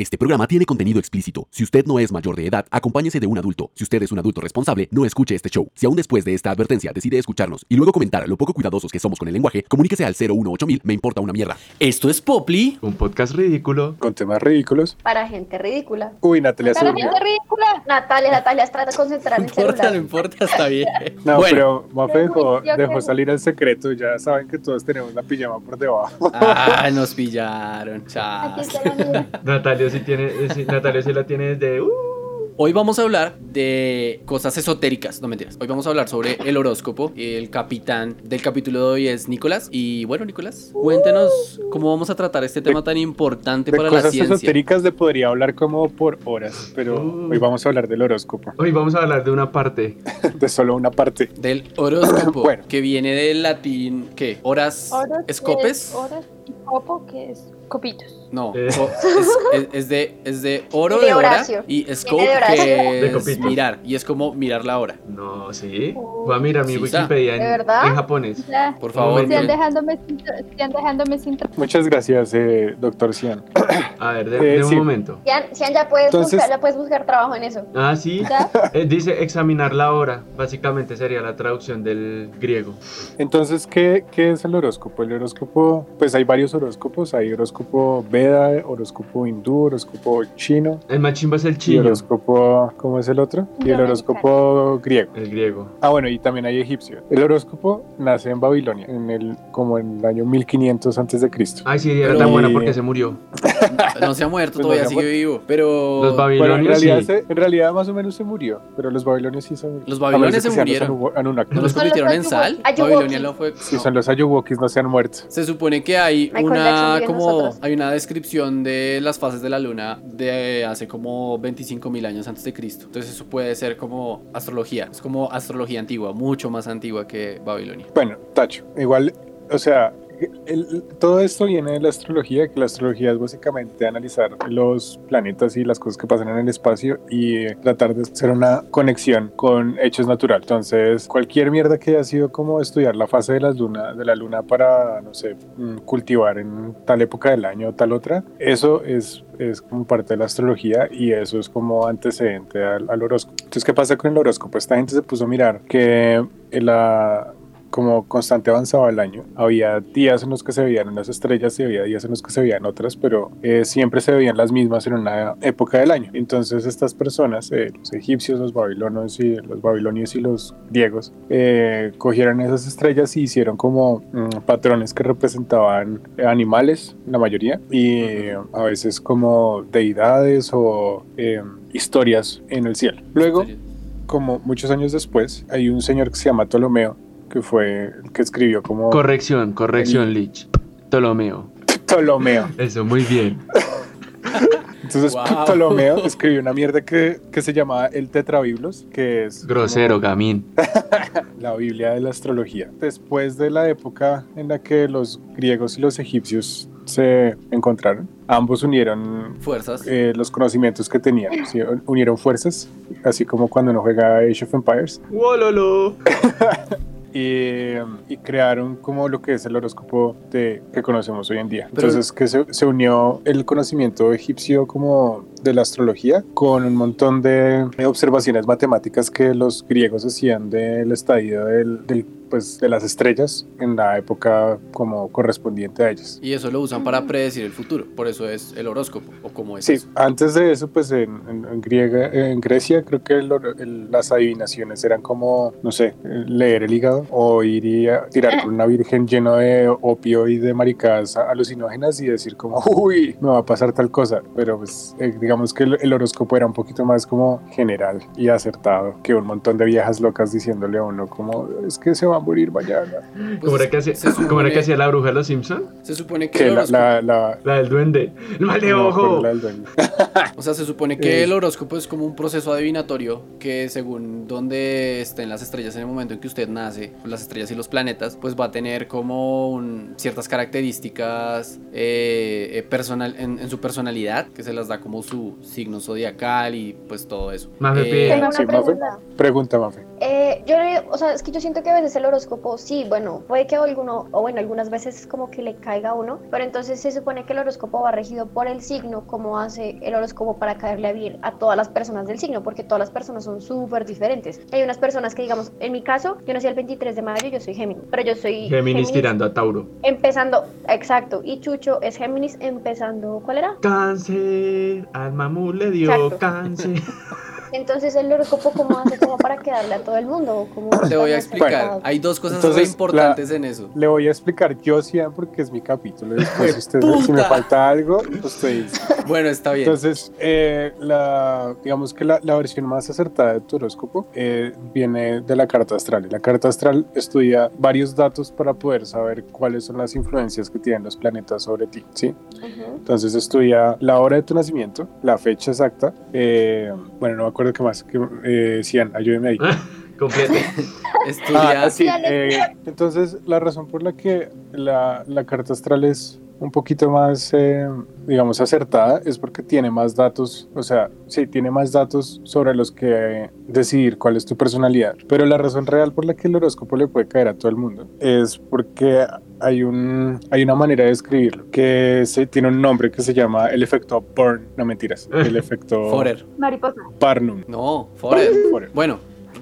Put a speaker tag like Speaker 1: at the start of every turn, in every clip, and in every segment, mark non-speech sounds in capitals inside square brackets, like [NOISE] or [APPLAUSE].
Speaker 1: Este programa tiene contenido explícito. Si usted no es mayor de edad, acompáñese de un adulto. Si usted es un adulto responsable, no escuche este show. Si aún después de esta advertencia decide escucharnos y luego comentar lo poco cuidadosos que somos con el lenguaje, comuníquese al 018000, me importa una mierda.
Speaker 2: Esto es Poply.
Speaker 3: Un podcast ridículo.
Speaker 4: Con temas ridículos.
Speaker 5: Para gente ridícula.
Speaker 4: Uy, Natalia
Speaker 5: Para gente ridícula. Natalia, Natalia, trata de concentrar
Speaker 2: No
Speaker 5: el
Speaker 2: importa, no importa, está bien. [LAUGHS]
Speaker 4: No,
Speaker 2: bueno,
Speaker 4: pero Mafe dejó, dejó salir el secreto. Ya saben que todos tenemos la pijama por debajo.
Speaker 2: ah, nos pillaron, chao.
Speaker 3: Natalia sí tiene, eh, sí, Natalia sí la tiene desde. Uh,
Speaker 2: Hoy vamos a hablar de cosas esotéricas, no mentiras. Hoy vamos a hablar sobre el horóscopo. El capitán del capítulo de hoy es Nicolás. Y bueno, Nicolás, cuéntenos cómo vamos a tratar este tema tan importante
Speaker 4: De
Speaker 2: para la
Speaker 4: cosas
Speaker 2: ciencia.
Speaker 4: esotéricas de podría hablar como por horas, pero
Speaker 3: Uh.
Speaker 4: hoy vamos a hablar del horóscopo,
Speaker 3: hoy vamos a hablar de una parte. [LAUGHS]
Speaker 4: de solo una parte.
Speaker 2: Del horóscopo, [COUGHS]
Speaker 4: Bueno.
Speaker 2: que viene del latín, ¿qué? ¿Horas?
Speaker 5: Horas,
Speaker 2: ¿Escopes?
Speaker 5: Horas y copo, que es copitos.
Speaker 2: No,
Speaker 3: Eh.
Speaker 2: o- es, es- es de, es de oro
Speaker 5: De
Speaker 2: de hora y scope
Speaker 5: de
Speaker 2: que [LAUGHS] es mirar y es como mirar la hora.
Speaker 3: No, sí. Voy a mirar mi
Speaker 2: Sí,
Speaker 3: Wikipedia en, japonés.
Speaker 5: Ya.
Speaker 2: Por favor, miren.
Speaker 5: dejándome sin, dejándome sin
Speaker 4: Muchas gracias, eh, doctor Cian.
Speaker 3: A ver, de,
Speaker 4: Eh,
Speaker 3: de un
Speaker 4: sí.
Speaker 3: momento.
Speaker 5: Sian, Sian, ya puedes
Speaker 4: Entonces-
Speaker 5: buscar, ya puedes buscar trabajo en eso.
Speaker 3: Ah, sí. Eh, dice examinar la hora. Básicamente sería la traducción del griego.
Speaker 4: Entonces, ¿qué, ¿qué es el horóscopo? El horóscopo, pues hay varios horóscopos. Hay horóscopo Veda, horóscopo hindú, horóscopo chino
Speaker 3: El más chimba es el
Speaker 4: y
Speaker 3: chino.
Speaker 4: horóscopo, ¿cómo es el otro? Y el horóscopo griego.
Speaker 3: El griego.
Speaker 4: Ah, bueno, y también hay egipcio. El horóscopo nace en Babilonia, en el, como en el año 1500 antes de Cristo.
Speaker 3: Ay, sí, era
Speaker 2: Pero-
Speaker 3: tan buena
Speaker 4: Y-
Speaker 3: porque se murió. [LAUGHS]
Speaker 2: No se ha muerto,
Speaker 4: Pues no
Speaker 2: todavía
Speaker 4: ha
Speaker 2: sigue vivo. Pero
Speaker 3: Los
Speaker 4: Bueno, en
Speaker 3: babilonios
Speaker 4: realidad,
Speaker 3: sí.
Speaker 4: se- en realidad más o menos se murió, pero los babilonios sí se
Speaker 2: Los babilonios se murieron.
Speaker 4: Anu- Anunnaki.
Speaker 2: ¿no los convirtieron en sal? Babilonia no fue.
Speaker 4: Sí,
Speaker 2: no.
Speaker 4: son los Ayuwokis, no se han muerto.
Speaker 2: Se supone que hay
Speaker 5: Michael
Speaker 2: una
Speaker 5: en
Speaker 2: como
Speaker 5: nosotros.
Speaker 2: hay una descripción de las fases de la luna de hace como 25 mil años antes de Cristo. Entonces eso puede ser como astrología. Es como astrología antigua, mucho más antigua que Babilonia.
Speaker 4: Bueno, Tacho, igual, o sea, el- todo esto viene de la astrología, que la astrología es básicamente analizar los planetas y las cosas que pasan en el espacio y tratar de hacer una conexión con hechos naturales. Entonces, cualquier mierda que haya sido como estudiar la fase de, las luna, de la luna para, no sé, mm, cultivar en tal época del año o tal otra, eso es, es como parte de la astrología y eso es como antecedente al, al horóscopo. Entonces, ¿qué pasa con el horóscopo? Esta gente se puso a mirar que la como constante avanzaba el año. Había días en los que se veían unas estrellas y había días en los que se veían otras, pero eh, siempre se veían las mismas en una época del año. Entonces estas personas, eh, los egipcios, los babilonios y los babilonios y los griegos, eh, cogieron esas estrellas y hicieron como mm, patrones que representaban animales, la mayoría, y a veces como deidades o eh, historias en el cielo. Luego, como muchos años después, hay un señor que se llama Ptolomeo, que fue el que escribió como
Speaker 3: Corrección, corrección, Lich. Ptolomeo.
Speaker 4: Ptolomeo. [LAUGHS]
Speaker 3: Eso, muy bien.
Speaker 4: Entonces
Speaker 2: Wow.
Speaker 4: Ptolomeo escribió una mierda que, que se llamaba el Tetrabiblos, que es como
Speaker 3: Grosero, gamín. [LAUGHS]
Speaker 4: la Biblia de la astrología. Después de la época en la que los griegos y los egipcios se encontraron, ambos unieron
Speaker 2: Fuerzas.
Speaker 4: eh, los conocimientos que tenían, ¿sí? unieron fuerzas, así como cuando uno juega Age of Empires.
Speaker 3: ¡Wololo! [LAUGHS]
Speaker 4: y, y crearon como lo que es el horóscopo de, que conocemos hoy en día.
Speaker 2: Pero-
Speaker 4: Entonces que se, se unió el conocimiento egipcio como de la astrología con un montón de observaciones matemáticas que los griegos hacían del estadio del, del, pues, de las estrellas en la época como correspondiente a ellas.
Speaker 2: Y eso lo usan para predecir el futuro. Por eso es el horóscopo. O como es
Speaker 4: Sí,
Speaker 2: eso.
Speaker 4: antes de eso, pues en, en- en griega, en Grecia creo que el el- las adivinaciones eran como, no sé, leer el hígado o ir a tirar con una virgen lleno de opio y de maricadas alucinógenas y decir como, uy, me va a pasar tal cosa. Pero pues eh, digamos que el, el horóscopo era un poquito más como general y acertado que un montón de viejas locas diciéndole a uno como, es que se va a morir mañana.
Speaker 2: Pues
Speaker 3: ¿Cómo era que hacía,
Speaker 2: se
Speaker 3: cómo era que
Speaker 2: supone-
Speaker 3: hacía la bruja de los Simpson?
Speaker 2: Se supone que
Speaker 4: Que
Speaker 2: el
Speaker 4: la...
Speaker 2: horóscopo,
Speaker 4: la, la-
Speaker 3: La del duende. ¡El mal de
Speaker 4: no
Speaker 3: ojo!
Speaker 4: la del duende. [LAUGHS]
Speaker 2: o sea, se supone que
Speaker 4: Es-
Speaker 2: el horóscopo es como un proceso adivinatorio que según donde estén las estrellas en el momento en que usted nace, las estrellas y los planetas, pues va a tener como un- ciertas características eh, eh, personal en, en su personalidad que se las da como su su signo zodiacal y pues todo eso.
Speaker 3: Mafe,
Speaker 2: Eh,
Speaker 5: Tengo una
Speaker 4: Sí, Mafe.
Speaker 5: pregunta.
Speaker 4: Pregunta, Mafe.
Speaker 5: Eh, yo, o sea, es que yo siento que a veces el horóscopo, sí, bueno, puede que alguno, o bueno, algunas veces como que le caiga a uno, pero entonces se supone que el horóscopo va regido por el signo, como hace el horóscopo para caerle bien a todas las personas del signo, porque todas las personas son súper diferentes. Hay unas personas que, digamos, en mi caso, yo nací el 23 de mayo, yo soy Géminis, pero yo soy
Speaker 3: Géminis tirando a Tauro.
Speaker 5: empezando, exacto, y Chucho es Géminis empezando, ¿cuál era?
Speaker 3: Cáncer, al mamú le dio
Speaker 5: Exacto.
Speaker 3: cáncer. [LAUGHS]
Speaker 5: Entonces el horóscopo, ¿cómo hace como para quedarle a todo el mundo? ¿Cómo
Speaker 2: Te voy a explicar.
Speaker 5: acertado?
Speaker 2: Hay dos cosas
Speaker 4: Entonces,
Speaker 2: muy importantes en eso.
Speaker 4: Le voy a explicar yo sí, porque es mi capítulo. Después, si, usted- si me falta algo, usted dice. [LAUGHS]
Speaker 2: Bueno, está bien.
Speaker 4: Entonces, eh, la, digamos que la, la versión más acertada de tu horóscopo eh, viene de la carta astral. La carta astral estudia varios datos para poder saber cuáles son las influencias que tienen los planetas sobre ti, ¿sí?
Speaker 5: Ujú.
Speaker 4: Entonces estudia la hora de tu nacimiento, la fecha exacta, eh, bueno, no me acuerdo qué más, que, eh, Cian, ayúdeme ahí. [LAUGHS]
Speaker 3: Complete. [LAUGHS]
Speaker 2: Estudia.
Speaker 4: Ah, sí, eh, entonces la razón por la que la, la carta astral es un poquito más, eh, digamos, acertada es porque tiene más datos, o sea, sí, tiene más datos sobre los que decidir cuál es tu personalidad. Pero la razón real por la que el horóscopo le puede caer a todo el mundo es porque hay, un, hay una manera de escribirlo que se, tiene un nombre que se llama el efecto Burn, no mentiras, el [LAUGHS] efecto
Speaker 2: Forer.
Speaker 5: Mariposa.
Speaker 4: Barnum.
Speaker 2: No, Forer.
Speaker 4: Forer.
Speaker 2: Bueno,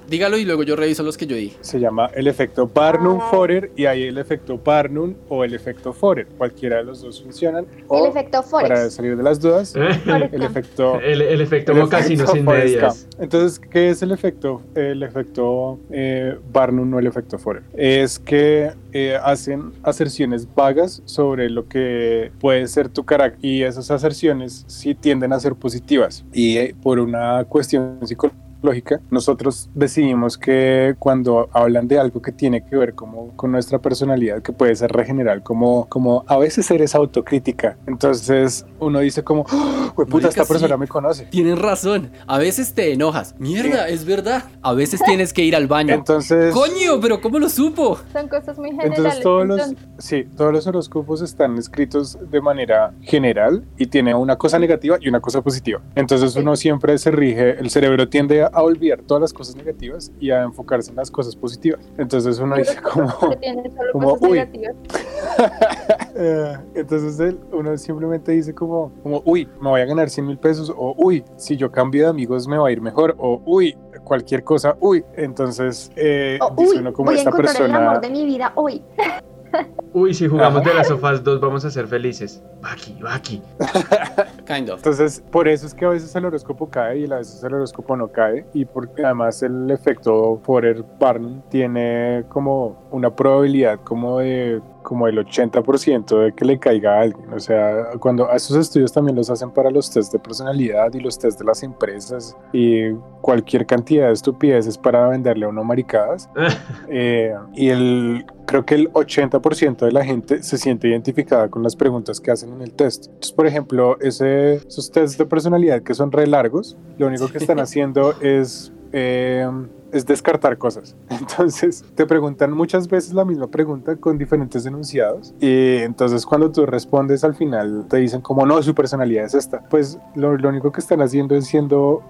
Speaker 2: dígalo y luego yo reviso los que yo dije.
Speaker 4: Se llama el efecto Barnum-Forer y hay el efecto Barnum o el efecto Forer. Cualquiera de los dos funcionan.
Speaker 5: El
Speaker 4: O,
Speaker 5: efecto
Speaker 4: para
Speaker 5: Forex.
Speaker 4: salir de las dudas,
Speaker 5: Forrest
Speaker 4: el efecto...
Speaker 3: El, el efecto
Speaker 4: el
Speaker 3: mocasino
Speaker 4: efecto
Speaker 3: sin medias.
Speaker 4: Entonces, ¿qué es el efecto? El efecto eh, Barnum o el efecto Forer. Es que eh, hacen aserciones vagas sobre lo que puede ser tu carácter y esas aserciones sí tienden a ser positivas y eh, por una cuestión psicológica lógica, nosotros decidimos que cuando hablan de algo que tiene que ver como con nuestra personalidad, que puede ser regeneral, como, como a veces eres autocrítica, entonces uno dice como, ¡Oh, puta,
Speaker 2: Marica,
Speaker 4: esta persona
Speaker 2: sí.
Speaker 4: me conoce.
Speaker 2: Tienes razón. A veces te enojas. Mierda, es verdad. A veces tienes que ir al baño.
Speaker 4: Entonces,
Speaker 2: Coño, pero ¿cómo lo supo?
Speaker 5: Son cosas muy generales.
Speaker 4: entonces todos los, sí, todos los horóscopos están escritos de manera general y tiene una cosa negativa y una cosa positiva. Entonces uno siempre se rige, el cerebro tiende a olvidar todas las cosas negativas y a enfocarse en las cosas positivas. Entonces uno dice como, como, uy. [LAUGHS] Eh, entonces él- uno simplemente dice como, como, uy, me voy a ganar 100 mil pesos, o uy, si yo cambio de amigos me va a ir mejor, o uy, cualquier cosa, uy. Entonces eh, dice
Speaker 5: uy,
Speaker 4: uno como
Speaker 5: voy a
Speaker 4: esta
Speaker 5: encontrar el
Speaker 4: persona...
Speaker 5: amor de mi vida hoy. [LAUGHS]
Speaker 3: Uy, si jugamos de las sofás 2 vamos a ser felices. Baki, Baki.
Speaker 2: Kind of.
Speaker 4: Entonces, por eso es que a veces el horóscopo cae y a veces el horóscopo no cae. Y porque además el efecto Forer Barnum tiene como una probabilidad como de como el 80% de que le caiga a alguien. O sea, cuando a esos estudios también los hacen para los test de personalidad y los test de las empresas y cualquier cantidad de estupideces para venderle a uno maricadas. [LAUGHS] Eh, y el, creo que el 80% de la gente se siente identificada con las preguntas que hacen en el test. Entonces, por ejemplo, ese, esos tests de personalidad que son re largos, lo único que están [LAUGHS] haciendo es, eh, es descartar cosas. [LAUGHS] Entonces, te preguntan muchas veces la misma pregunta con diferentes enunciados. Y entonces, cuando tú respondes al final, te dicen como no, su personalidad es esta. Pues lo, lo único que están haciendo es siendo,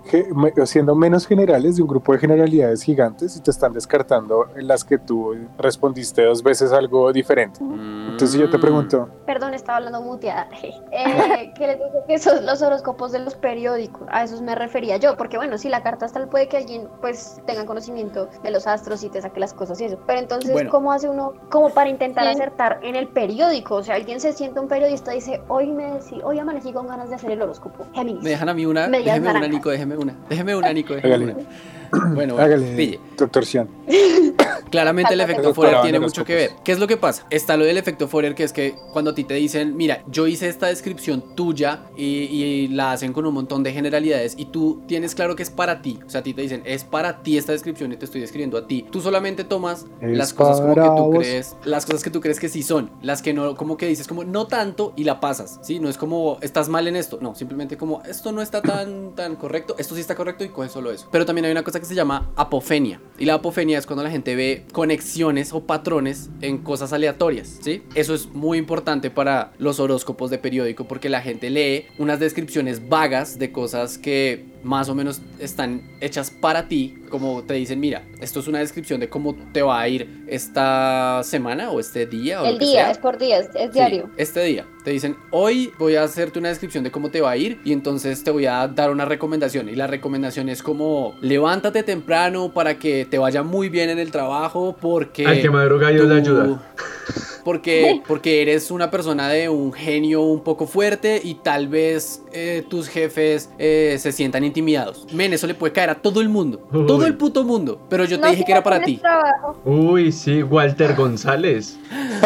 Speaker 4: siendo menos generales de un grupo de generalidades gigantes y te están descartando en las que tú respondiste dos veces algo diferente. Entonces yo te
Speaker 2: Mm.
Speaker 4: pregunto,
Speaker 5: Perdón, estaba hablando muteada. [LAUGHS] Eh, [LAUGHS] que les dije que son los horóscopos de los periódicos. A esos me refería yo, porque bueno, si la carta astral puede que alguien pues tenga conocimiento de los astros y te saque las cosas y eso. Pero entonces,
Speaker 2: Bueno.
Speaker 5: ¿cómo hace uno como para intentar
Speaker 6: Sí.
Speaker 5: acertar en el periódico? O sea, alguien se siente un periodista y dice, hoy me decí, hoy amanecí con ganas de hacer el horóscopo. Géminis.
Speaker 2: ¿Me dejan a mí una? Déjeme una. Nico, déjeme una. Déjeme una, Nico, déjeme
Speaker 4: Hágale.
Speaker 2: una. Bueno, bueno,
Speaker 4: hágale,
Speaker 2: pille.
Speaker 4: doctor. [COUGHS]
Speaker 2: Claramente el efecto Forer tiene
Speaker 4: en
Speaker 2: mucho que ver. ¿Qué es lo que pasa? Está lo del efecto Forer, que es que cuando a ti te dicen, mira, yo hice esta descripción tuya y, y la hacen con un montón de generalidades y tú tienes claro que es para ti. O sea, a ti te dicen, es para ti esta descripción y te estoy describiendo a ti. Tú solamente tomas
Speaker 4: Es
Speaker 2: las cosas como que tú
Speaker 4: vos.
Speaker 2: crees, las cosas que tú crees que sí son, las que no, como que dices, como no tanto y la pasas, ¿sí? No es como, estás mal en esto, no, simplemente como, esto no está tan, tan correcto, esto sí está correcto y coges solo eso. Pero también hay una cosa que se llama apofenia. Y la apofenia es cuando la gente ve conexiones o patrones en cosas aleatorias, ¿sí? Eso es muy importante para los horóscopos de periódico porque la gente lee unas descripciones vagas de cosas que más o menos están hechas para ti, como te dicen, mira, esto es una descripción de cómo te va a ir esta semana o este día o
Speaker 5: El
Speaker 2: lo que
Speaker 5: día,
Speaker 2: sea.
Speaker 5: es por día, es, es
Speaker 2: Sí,
Speaker 5: diario.
Speaker 2: este día. Te dicen, hoy voy a hacerte una descripción de cómo te va a ir y entonces te voy a dar una recomendación. Y la recomendación es como, levántate temprano para que te vaya muy bien en el trabajo porque...
Speaker 3: Al que madruga Dios le
Speaker 2: tú-
Speaker 3: ayuda. [LAUGHS]
Speaker 2: Porque, porque eres una persona de un genio un poco fuerte y tal vez eh, tus jefes eh, se sientan intimidados. Men, eso le puede caer a todo el mundo.
Speaker 3: Uy.
Speaker 2: Todo el puto mundo. Pero yo te
Speaker 6: No
Speaker 2: dije que era para ti.
Speaker 6: trabajo.
Speaker 3: Uy, sí, Walter González.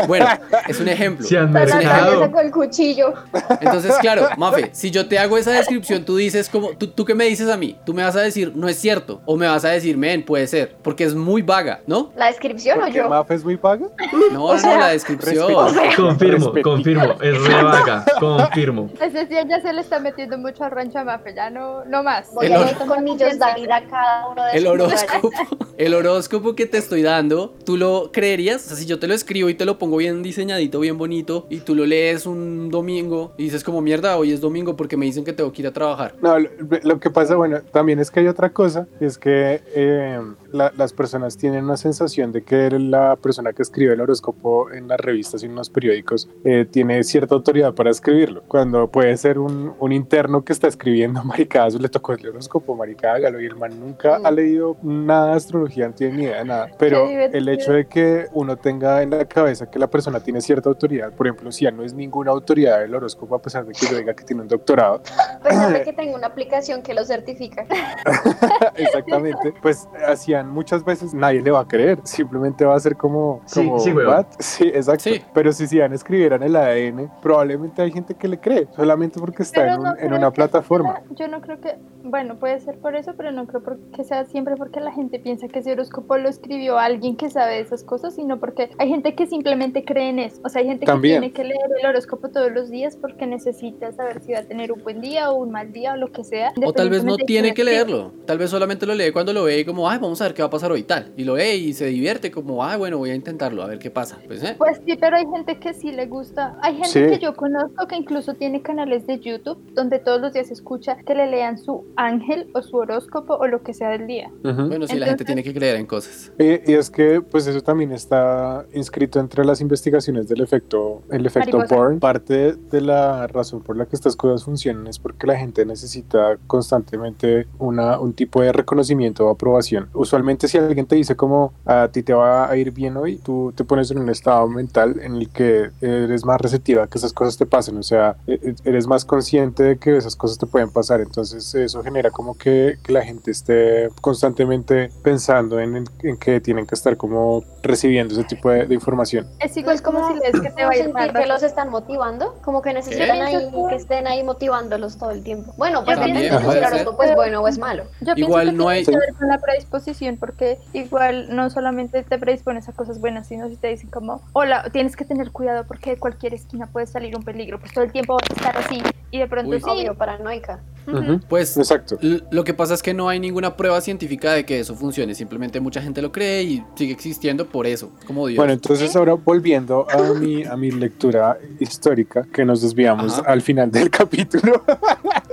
Speaker 2: Bueno, es un ejemplo.
Speaker 3: Se han mercado.
Speaker 5: sacó el cuchillo.
Speaker 2: Entonces, claro, Mafe, si yo te hago esa descripción, tú dices como, ¿tú, tú qué me dices a mí? Tú me vas a decir, no es cierto. O me vas a decir, men, puede ser. Porque es muy vaga, ¿no?
Speaker 5: ¿La descripción o yo?
Speaker 4: Maf es muy paga.
Speaker 2: No, [LAUGHS]
Speaker 5: O
Speaker 2: no, la descripción.
Speaker 3: Confirmo,
Speaker 4: Respetito.
Speaker 3: confirmo. Es re vaga. Confirmo. [LAUGHS]
Speaker 6: Ese sí ya se le está metiendo mucho al rancho a Mafe, ya no, no más.
Speaker 5: Voy
Speaker 2: El
Speaker 5: a
Speaker 2: oro-
Speaker 5: ver con millos David a cada uno de
Speaker 2: El horóscopo,
Speaker 5: lugares.
Speaker 2: el horóscopo que te estoy dando, ¿tú lo creerías? O sea, si yo te lo escribo y te lo pongo bien diseñadito, bien bonito, y tú lo lees un domingo y dices como, mierda, hoy es domingo porque me dicen que tengo que ir a trabajar.
Speaker 4: No, lo, lo que pasa, bueno, también es que hay otra cosa, y es que eh, la- las personas tienen una sensación de que la persona que escribe el horóscopo en las revistas y en los periódicos eh, tiene cierta autoridad para escribirlo, cuando puede ser un, un interno que está escribiendo, [LAUGHS] marica, eso le tocó el horóscopo, marica, hágalo, y el man nunca
Speaker 5: Mm.
Speaker 4: ha leído nada de astrología, no tiene ni idea de nada, pero el hecho de que uno tenga en la cabeza que la persona tiene cierta autoridad, por ejemplo, si ya no es ninguna autoridad del horóscopo, a pesar de que yo diga que tiene un doctorado,
Speaker 5: Pues sabe [LAUGHS] que tengo una aplicación que lo certifica. [LAUGHS]
Speaker 4: Exactamente. Pues hacían muchas veces, nadie le va a creer. Simplemente va a ser como.
Speaker 3: Sí,
Speaker 4: como
Speaker 3: sí.
Speaker 4: "What?". Sí, exacto.
Speaker 2: Sí.
Speaker 4: Pero si Sian escribieran el ADN, probablemente hay gente que le cree, solamente porque está
Speaker 6: Pero
Speaker 4: en, un-
Speaker 6: no
Speaker 4: en
Speaker 6: creo
Speaker 4: una plataforma.
Speaker 6: sea- Yo no creo que, bueno, puede ser por eso, pero no creo que sea siempre porque la gente piensa que ese horóscopo lo escribió alguien que sabe de esas cosas, sino porque hay gente que simplemente cree en eso. O sea, hay gente
Speaker 4: También.
Speaker 6: que tiene que leer el horóscopo todos los días porque necesita saber si va a tener un buen día o un mal día o lo que sea.
Speaker 2: O tal vez no tiene que leerlo. Tal vez solamente lo lee cuando lo ve y como, ay, vamos a ver qué va a pasar hoy y tal. Y lo ve y se divierte como, ay, bueno, voy a intentarlo, a ver qué pasa. Pues, ¿eh?
Speaker 6: Pues sí, pero hay gente que sí le gusta. Hay gente
Speaker 4: Sí.
Speaker 6: que yo conozco que incluso tiene canales de YouTube donde todos los días escucha que le lean su ángel o su horóscopo o lo que sea del día.
Speaker 4: Ujú.
Speaker 2: Bueno, sí, la gente
Speaker 6: Entonces-
Speaker 2: tiene que creer en cosas.
Speaker 4: Y, y es que, pues eso también está inscrito entre las investigaciones del efecto, el efecto
Speaker 6: Mariposa.
Speaker 4: Bourne. Parte de la razón por la que estas cosas funcionan es porque la gente necesita constantemente una, un tipo de reconocimiento o aprobación. Usualmente si alguien te dice como a ti te va a ir bien hoy, tú te pones en un estado mental en el que eres más receptiva a que esas cosas te pasen. O sea, e- e- eres más consciente de que esas cosas te pueden pasar. Entonces eso genera como que, que la gente esté constantemente pensando en, en- en que tienen que estar como recibiendo ese tipo de, de información.
Speaker 6: Es igual
Speaker 5: es
Speaker 6: como si lees que te
Speaker 5: como
Speaker 6: va a ir
Speaker 5: sentir
Speaker 6: mal.
Speaker 5: que los están motivando, como que necesitan
Speaker 6: ¿Qué?
Speaker 5: ahí que estén ahí motivándolos todo el tiempo. Bueno, pues
Speaker 2: También
Speaker 5: depende
Speaker 2: puede
Speaker 5: si el
Speaker 2: ser.
Speaker 5: horóscopo es bueno o es malo.
Speaker 6: Yo
Speaker 2: Igual
Speaker 6: pienso
Speaker 2: no hay-
Speaker 6: tiene que ver con la predisposición, porque igual no solamente te predispones a cosas buenas, sino si te dicen como, hola, tienes que tener cuidado porque de cualquier esquina puede salir un peligro, pues todo el tiempo vas a estar así y de pronto
Speaker 2: Uy.
Speaker 6: sí.
Speaker 5: Obvio, paranoica.
Speaker 6: ujú.
Speaker 4: Ujú.
Speaker 2: Pues
Speaker 4: Exacto.
Speaker 2: Lo que pasa es que no hay ninguna prueba científica de que eso funcione, simplemente mucha gente lo cree y sigue existiendo por eso, como Dios.
Speaker 4: Bueno, entonces ahora volviendo a mi, a mi lectura histórica, que nos desviamos
Speaker 2: Ajá.
Speaker 4: al final del [LAUGHS] capítulo.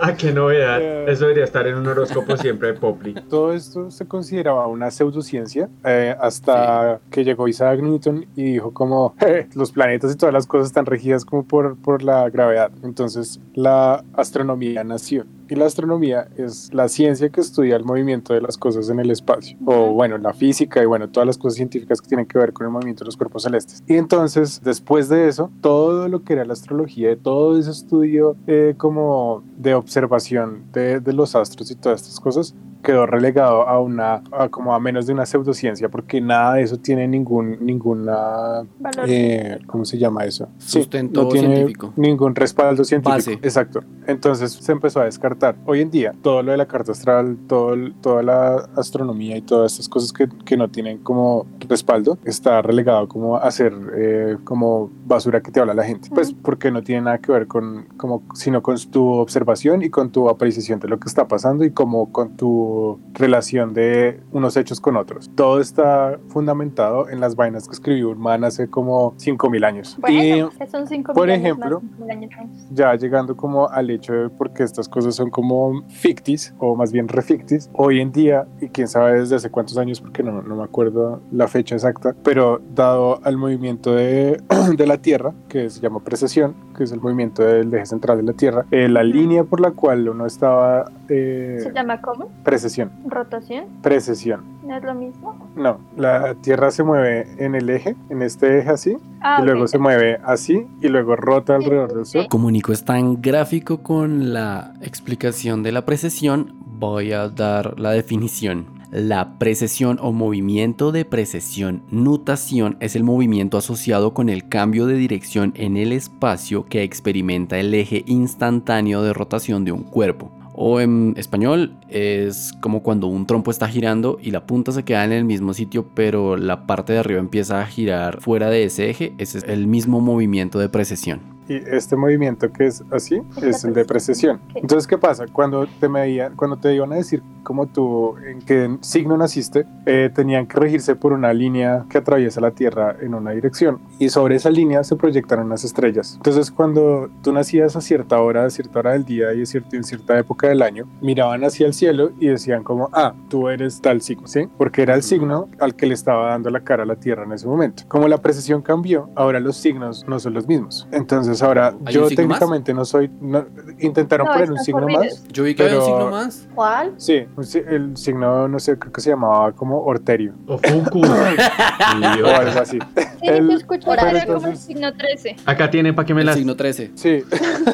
Speaker 4: [LAUGHS]
Speaker 3: Ah, qué novedad.
Speaker 4: Eh.
Speaker 3: Eso debería estar en un horóscopo siempre de Popli. [LAUGHS]
Speaker 4: Todo esto se consideraba una pseudociencia eh, hasta que llegó Isaac Newton y dijo como [LAUGHS] "Eh, los planetas y todas las cosas están regidas como por, por la gravedad. Entonces la astronomía nació. Y la astronomía es la ciencia que estudia el movimiento de las cosas en el espacio. O bueno, la física y bueno, todas las cosas científicas que tienen que ver con el movimiento de los cuerpos celestes. Y entonces, después de eso, todo lo que era la astrología, todo ese estudio eh, como de observación de, de los astros y todas estas cosas, quedó relegado a una a como a menos de una pseudociencia porque nada de eso tiene ningún ninguna eh, ¿cómo se llama eso? Sí,
Speaker 2: Sustento
Speaker 4: no tiene
Speaker 2: científico.
Speaker 4: ningún respaldo científico.
Speaker 2: Base.
Speaker 4: Exacto. Entonces se empezó a descartar. Hoy en día, todo lo de la carta astral, todo, el- toda la astronomía y todas estas cosas que, que no tienen como respaldo, está relegado como a ser eh, como basura que te habla la gente. Pues porque no tiene nada que ver con, como, sino con tu observación y con tu apreciación de lo que está pasando y como con tu su relación de unos hechos con otros. Todo está fundamentado en las vainas que escribió un man hace como 5000 años.
Speaker 6: Bueno, son cinco
Speaker 4: por
Speaker 6: mil años
Speaker 4: ejemplo,
Speaker 6: más,
Speaker 4: ya llegando como al hecho de porque estas cosas son como fictis o más bien refictis hoy en día y quién sabe desde hace cuántos años porque no, no me acuerdo la fecha exacta pero dado al movimiento de, [CLEARS THROAT] de la Tierra que se llama precesión que es el movimiento del eje central de la Tierra eh, la línea por la cual uno estaba eh,
Speaker 6: ¿Se llama cómo?
Speaker 4: precesión
Speaker 6: ¿Rotación?
Speaker 4: precesión
Speaker 6: ¿No es lo mismo?
Speaker 4: no la Tierra se mueve en el eje en este eje así
Speaker 6: Ah,
Speaker 4: y luego se mueve así y luego rota alrededor del sol
Speaker 2: Como Nico es tan gráfico con la explicación de la precesión, voy a dar la definición. La precesión o movimiento de precesión, nutación, es el movimiento asociado con el cambio de dirección en el espacio que experimenta el eje instantáneo de rotación de un cuerpo. O en español es como cuando un trompo está girando y la punta se queda en el mismo sitio, pero la parte de arriba empieza a girar fuera de ese eje. Ese es el mismo movimiento de precesión.
Speaker 4: Y este movimiento que es así
Speaker 6: Es
Speaker 4: el de
Speaker 6: precesión.
Speaker 4: Entonces, ¿qué pasa? Cuando te medían, cuando te iban a decir cómo tú, en qué signo naciste, eh, tenían que regirse por una línea que atraviesa la Tierra en una dirección. Y sobre esa línea se proyectaron las estrellas. Entonces, cuando tú nacías a cierta hora, a cierta hora del día y a cier- en cierta época del año, miraban hacia el cielo y decían como, ah, tú eres tal signo, ¿sí? Porque era el signo al que le estaba dando la cara a la Tierra en ese momento. Como la precesión cambió, ahora los signos no son los mismos. Entonces, ahora
Speaker 2: ¿Hay
Speaker 4: yo técnicamente no soy, no- intentaron
Speaker 6: No,
Speaker 4: poner un signo más.
Speaker 2: Yo vi que había un
Speaker 4: Pero-
Speaker 2: signo más.
Speaker 5: ¿Cuál?
Speaker 4: Sí, el signo, no sé, creo que se llamaba como Orterio
Speaker 3: O Fuku. [LAUGHS]
Speaker 4: o algo así.
Speaker 6: Sí,
Speaker 4: El-
Speaker 6: yo escucho
Speaker 5: Pero
Speaker 6: era como el
Speaker 4: entonces-
Speaker 6: signo 13.
Speaker 3: Acá tiene para que me
Speaker 2: El
Speaker 3: las.
Speaker 2: signo 13.
Speaker 4: Sí,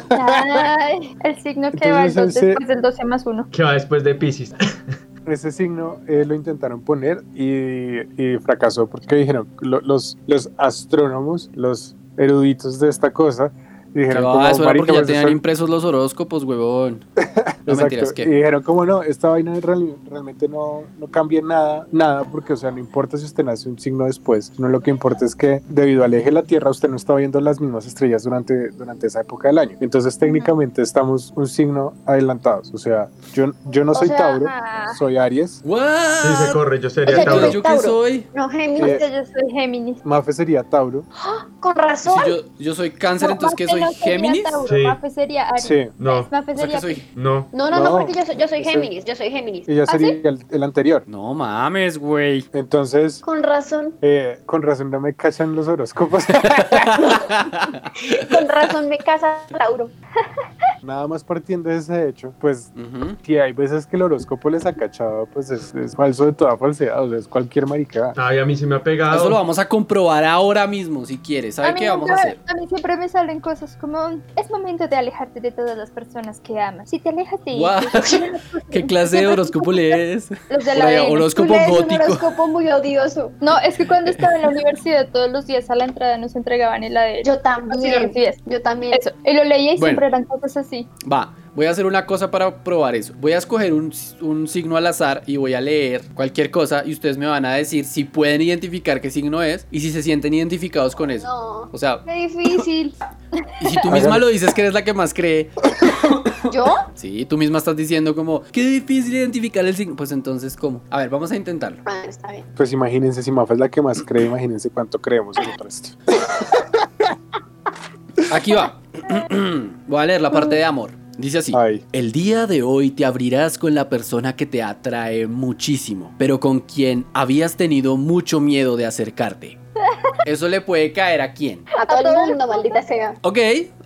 Speaker 6: Ay, el signo que va
Speaker 4: Entonces,
Speaker 6: dos
Speaker 4: ese-
Speaker 6: después del 12 más 1.
Speaker 3: Que va después de Pisces. [LAUGHS]
Speaker 4: ese signo eh, lo intentaron poner y, y fracasó porque dijeron, lo- los, los astrónomos, los eruditos de esta cosa,
Speaker 2: Que
Speaker 4: dijeron como,
Speaker 2: eso era
Speaker 4: "Marica,
Speaker 2: porque ya
Speaker 4: pues,
Speaker 2: tenían
Speaker 4: eso-
Speaker 2: impresos los horóscopos, huevón. [LAUGHS] No
Speaker 4: Exacto,
Speaker 2: mentiras,
Speaker 4: Y
Speaker 2: que
Speaker 4: dijeron, como no, esta vaina realmente no, no cambia nada, nada, porque, o sea, no importa si usted nace un signo después, sino lo que importa es que debido al eje de la Tierra, usted no está viendo las mismas estrellas durante, durante esa época del año. Entonces, técnicamente estamos un signo adelantados. O sea, yo, yo no
Speaker 5: O
Speaker 4: soy
Speaker 5: sea,
Speaker 4: Tauro,
Speaker 6: ah.
Speaker 4: soy Aries,
Speaker 2: ¿What?
Speaker 3: Sí, se corre, yo
Speaker 5: O
Speaker 3: sería
Speaker 5: sea,
Speaker 3: Tauro.
Speaker 2: ¿yo qué soy?
Speaker 5: No, Géminis.
Speaker 4: Eh,
Speaker 6: Yo soy Géminis.
Speaker 4: Mafe sería Tauro.
Speaker 5: Con
Speaker 2: Si
Speaker 5: razón.
Speaker 2: yo, yo soy cáncer,
Speaker 6: No,
Speaker 2: entonces ¿qué soy?
Speaker 6: no sería
Speaker 2: ¿Géminis?
Speaker 6: Tauro,
Speaker 3: Sí.
Speaker 6: Mafe sería Aries.
Speaker 4: Sí.
Speaker 3: No,
Speaker 6: Mafe
Speaker 2: O sea,
Speaker 6: sería
Speaker 2: ¿qué soy?
Speaker 3: no.
Speaker 5: No, no, no,
Speaker 4: No.
Speaker 5: porque yo soy, yo soy Géminis. Yo soy Géminis.
Speaker 4: Y ya
Speaker 6: ¿Ah,
Speaker 4: sería el, el anterior.
Speaker 2: No mames, güey.
Speaker 4: Entonces,
Speaker 5: Con razón.
Speaker 4: eh, con razón no me cachan los horóscopos. [LAUGHS]
Speaker 5: Con razón me casa Tauro. [LAUGHS]
Speaker 4: Nada más partiendo de ese hecho, pues
Speaker 2: Ujú.
Speaker 4: si hay veces que el horóscopo les ha cachado, pues es, es falso de toda falsedad, o sea, es cualquier maricada.
Speaker 3: Ay, a mí sí me ha pegado.
Speaker 2: Eso lo vamos a comprobar ahora mismo, si quieres. ¿Sabe
Speaker 6: A
Speaker 2: qué vamos a
Speaker 6: nunca-
Speaker 2: hacer?
Speaker 6: A mí siempre me salen cosas como, es momento de alejarte de todas las personas que amas. Si te alejas de ellos, [LAUGHS] [LAUGHS]
Speaker 2: ¿Qué clase de horóscopo lees?
Speaker 6: los de la ADN.
Speaker 2: horóscopo
Speaker 5: Tú lees un
Speaker 2: gótico.
Speaker 5: horóscopo muy odioso.
Speaker 6: No, es que cuando estaba en la universidad todos los días a la entrada nos entregaban el ADN.
Speaker 5: Yo también. Yo también.
Speaker 6: Eso. Y lo leía y
Speaker 2: Bueno.
Speaker 6: siempre eran cosas así.
Speaker 2: Va, voy a hacer una cosa para probar eso. Voy a escoger un, un signo al azar y voy a leer cualquier cosa y ustedes me van a decir si pueden identificar qué signo es y si se sienten identificados con eso.
Speaker 5: No.
Speaker 2: O sea,
Speaker 5: Qué difícil. [LAUGHS]
Speaker 2: y si tú misma lo dices que eres la que más cree, [COUGHS]
Speaker 5: ¿Yo?
Speaker 2: sí, tú misma estás diciendo como, qué difícil identificar el signo, pues entonces, ¿cómo? A ver, vamos a intentarlo.
Speaker 5: Ah, está bien.
Speaker 4: Pues imagínense, si Mafe es la que más cree, imagínense cuánto creemos en el resto.
Speaker 2: Aquí va. [CLEARS THROAT] Voy a leer la parte de amor. Dice así.
Speaker 4: Ay.
Speaker 2: El día de hoy te abrirás con la persona que te atrae muchísimo, pero con quien habías tenido mucho miedo de acercarte. Eso le puede caer a quién.
Speaker 5: A todo
Speaker 6: todo
Speaker 5: el
Speaker 6: el
Speaker 5: mundo, maldita sea.
Speaker 2: Ok,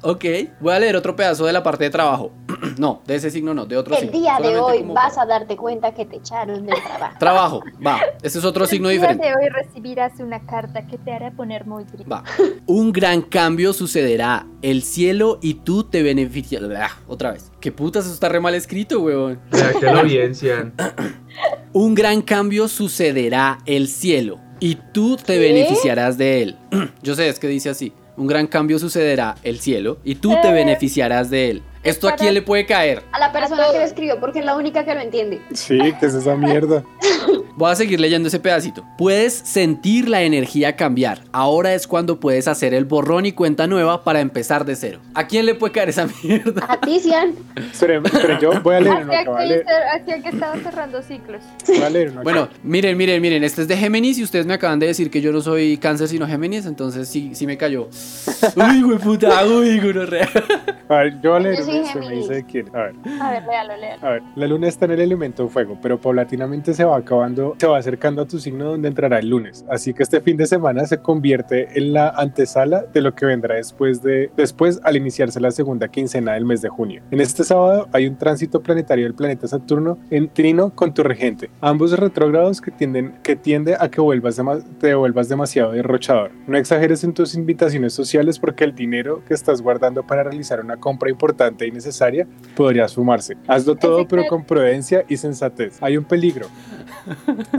Speaker 2: ok. Voy a leer otro pedazo de la parte de trabajo. [CLEARS THROAT] no, de ese signo no, de otro
Speaker 5: El
Speaker 2: signo.
Speaker 5: día de hoy
Speaker 2: como-
Speaker 5: vas a darte cuenta que te echaron del trabajo.
Speaker 2: Trabajo, va. Este es otro signo
Speaker 6: El día
Speaker 2: diferente.
Speaker 6: de hoy recibirás una carta que te hará poner muy triste.
Speaker 2: Va. Un gran cambio sucederá. El cielo y tú te beneficiarás. Otra vez. ¿Qué putas? Eso está re mal escrito, weón.
Speaker 3: Redactélo bien, Cian.
Speaker 2: Un gran cambio sucederá el cielo y tú te
Speaker 5: ¿Qué?
Speaker 2: beneficiarás de él. [CLEARS THROAT] Yo sé, es que dice así. Un gran cambio sucederá el cielo y tú te
Speaker 6: Eh.
Speaker 2: beneficiarás de él. ¿Esto a quién le puede caer?
Speaker 5: A la persona
Speaker 6: A
Speaker 5: que lo escribió, porque es la única que lo entiende.
Speaker 4: Sí, que es esa mierda. [LAUGHS]
Speaker 2: voy a seguir leyendo ese pedacito. Puedes sentir la energía cambiar. Ahora es cuando puedes hacer el borrón y cuenta nueva para empezar de cero. ¿A quién le puede caer esa mierda?
Speaker 5: A ti, Cian.
Speaker 4: Esperen, esperen, yo voy a leer uno
Speaker 6: que, hacia que estaba cerrando ciclos.
Speaker 4: voy a leer uno acá.
Speaker 2: Bueno, miren, miren, miren, este es de Géminis y ustedes me acaban de decir que yo no soy cáncer sino Géminis, entonces sí, sí me cayó. [LAUGHS] Uy, güey puta, uy, gonorrea.
Speaker 4: A ver, yo voy a leer
Speaker 5: Yo soy Géminis.
Speaker 4: dice de quién. A ver.
Speaker 6: A ver, léalo, léalo.
Speaker 4: A ver, la luna está en el elemento fuego, pero paulatinamente se va acabando, se va acercando a tu signo donde entrará el lunes. Así que este fin de semana se convierte en la antesala de lo que vendrá después de después al iniciarse la segunda quincena del mes de junio. En este sábado hay un tránsito planetario del planeta Saturno en trino con tu regente, ambos retrógrados que tienden que tiende a que vuelvas te vuelvas demasiado derrochador. No exageres en tus invitaciones sociales porque el dinero que estás guardando para realizar una compra importante y necesaria podría sumarse. Hazlo todo, pero con prudencia y sensatez. Hay un peligro.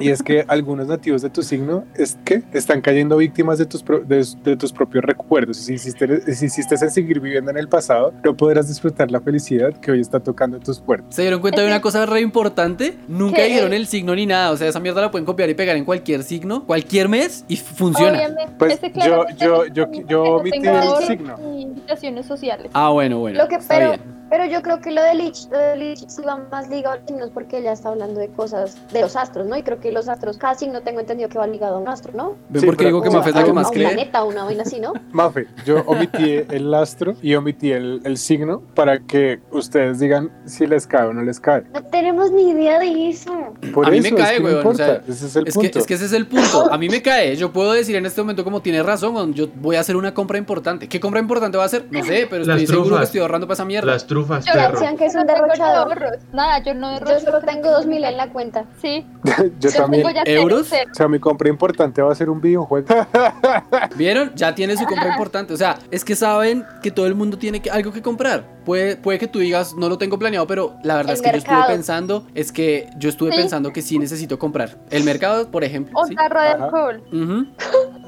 Speaker 4: Y es que algunos nativos de tu signo es que están cayendo víctimas de tus, pro- de, de tus propios recuerdos. Y si insistes, si insistes en seguir viviendo en el pasado, no podrás disfrutar la felicidad que hoy está tocando tus puertas.
Speaker 2: ¿Se dieron cuenta de una cosa re importante? Nunca
Speaker 6: ¿Qué?
Speaker 2: dijeron el signo ni nada. O sea, esa mierda la pueden copiar y pegar en cualquier signo, cualquier mes y funciona.
Speaker 6: Obviamente,
Speaker 4: Pues yo- yo- yo- yo omití el signo.
Speaker 6: invitaciones sociales.
Speaker 2: Ah, bueno, bueno.
Speaker 5: Lo que, pero,
Speaker 2: bien.
Speaker 5: Pero yo creo que lo de Lich, lo de Lich sí va más ligado a los signos porque ella está hablando de cosas de los astros, ¿no? Y creo que los astros, cada signo tengo entendido que va ligado a un astro, ¿no?
Speaker 2: ¿Ven
Speaker 4: Sí,
Speaker 2: por qué
Speaker 4: pero-
Speaker 2: digo que Mafe es la que más
Speaker 5: a un
Speaker 2: cree?
Speaker 5: planeta, una vaina así, ¿no? [LAUGHS]
Speaker 4: Mafe, yo omití el astro y omití el, el signo para que ustedes digan si les cae o no les cae.
Speaker 5: No tenemos ni idea de eso.
Speaker 4: Por
Speaker 2: A mí
Speaker 4: eso,
Speaker 2: me cae,
Speaker 4: que
Speaker 2: weón, o sea,
Speaker 4: ese es el
Speaker 2: Es que,
Speaker 4: punto.
Speaker 2: es que ese es el punto. A mí me cae. Yo puedo decir en este momento, como tiene razón, yo voy a hacer una compra importante. ¿Qué compra importante va a hacer? No [LAUGHS] sé, pero
Speaker 3: Las
Speaker 2: estoy seguro que estoy ahorrando para esa mierda.
Speaker 3: Las trufas,
Speaker 6: Yo
Speaker 3: perro.
Speaker 5: decían que es
Speaker 6: no
Speaker 5: un
Speaker 6: tengo
Speaker 5: derrochador.
Speaker 6: ahorros. Nada, yo no derrocho.
Speaker 5: Yo solo tengo dos mil en la cuenta.
Speaker 6: Sí, [LAUGHS]
Speaker 4: yo también.
Speaker 6: tengo ya
Speaker 2: ¿Euros?
Speaker 6: cero,
Speaker 4: O sea, mi compra importante va a ser un videojuego. [LAUGHS]
Speaker 2: ¿Vieron? Ya tiene su compra [LAUGHS] importante. O sea, es que saben que todo el mundo tiene que- algo que comprar. Puede, puede que tú digas, no lo tengo planeado, pero la verdad
Speaker 5: El
Speaker 2: es que yo estuve pensando, es que yo estuve
Speaker 6: Sí.
Speaker 2: pensando que sí necesito comprar. El mercado, por ejemplo.
Speaker 6: Un
Speaker 2: ¿sí?
Speaker 6: tarro de
Speaker 4: Ajá.
Speaker 6: alcohol.
Speaker 2: Ujú.